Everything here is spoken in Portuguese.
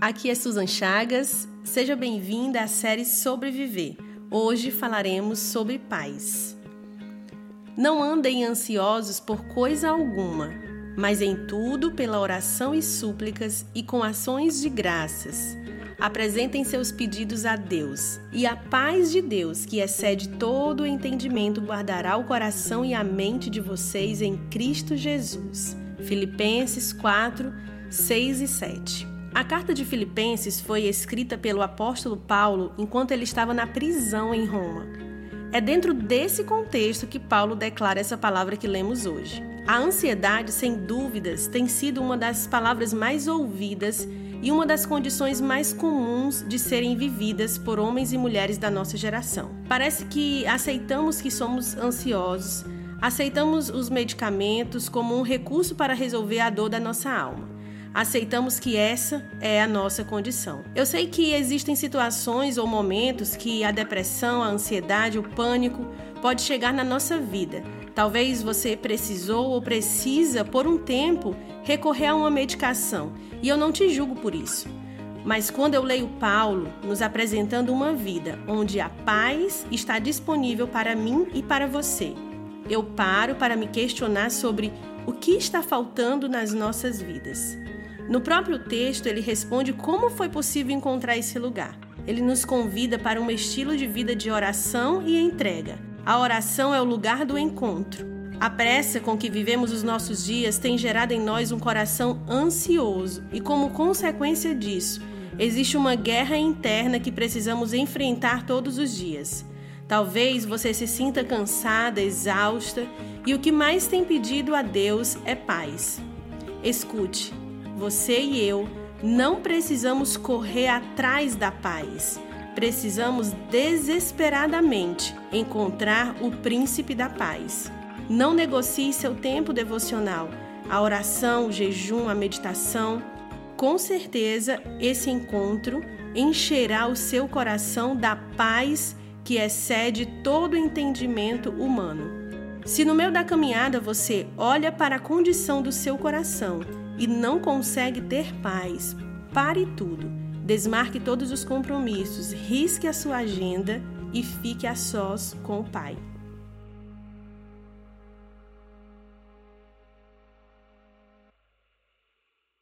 Aqui é Susan Chagas. Seja bem-vinda à série Sobreviver. Hoje falaremos sobre paz. Não andem ansiosos por coisa alguma, mas em tudo pela oração e súplicas e com ações de graças. Apresentem seus pedidos a Deus, e a paz de Deus, que excede todo o entendimento, guardará o coração e a mente de vocês em Cristo Jesus. Filipenses 4, 6 e 7. A carta de Filipenses foi escrita pelo apóstolo Paulo enquanto ele estava na prisão em Roma. É dentro desse contexto que Paulo declara essa palavra que lemos hoje. A ansiedade, sem dúvidas, tem sido uma das palavras mais ouvidas e uma das condições mais comuns de serem vividas por homens e mulheres da nossa geração. Parece que aceitamos que somos ansiosos, aceitamos os medicamentos como um recurso para resolver a dor da nossa alma aceitamos que essa é a nossa condição. Eu sei que existem situações ou momentos que a depressão, a ansiedade, o pânico pode chegar na nossa vida. Talvez você precisou ou precisa por um tempo recorrer a uma medicação, e eu não te julgo por isso. Mas quando eu leio Paulo nos apresentando uma vida onde a paz está disponível para mim e para você, eu paro para me questionar sobre o que está faltando nas nossas vidas. No próprio texto, ele responde como foi possível encontrar esse lugar. Ele nos convida para um estilo de vida de oração e entrega. A oração é o lugar do encontro. A pressa com que vivemos os nossos dias tem gerado em nós um coração ansioso e, como consequência disso, existe uma guerra interna que precisamos enfrentar todos os dias. Talvez você se sinta cansada, exausta e o que mais tem pedido a Deus é paz. Escute, você e eu não precisamos correr atrás da paz. Precisamos desesperadamente encontrar o príncipe da paz. Não negocie seu tempo devocional, a oração, o jejum, a meditação. Com certeza, esse encontro encherá o seu coração da paz que excede todo entendimento humano. Se no meio da caminhada você olha para a condição do seu coração e não consegue ter paz, pare tudo, desmarque todos os compromissos, risque a sua agenda e fique a sós com o Pai.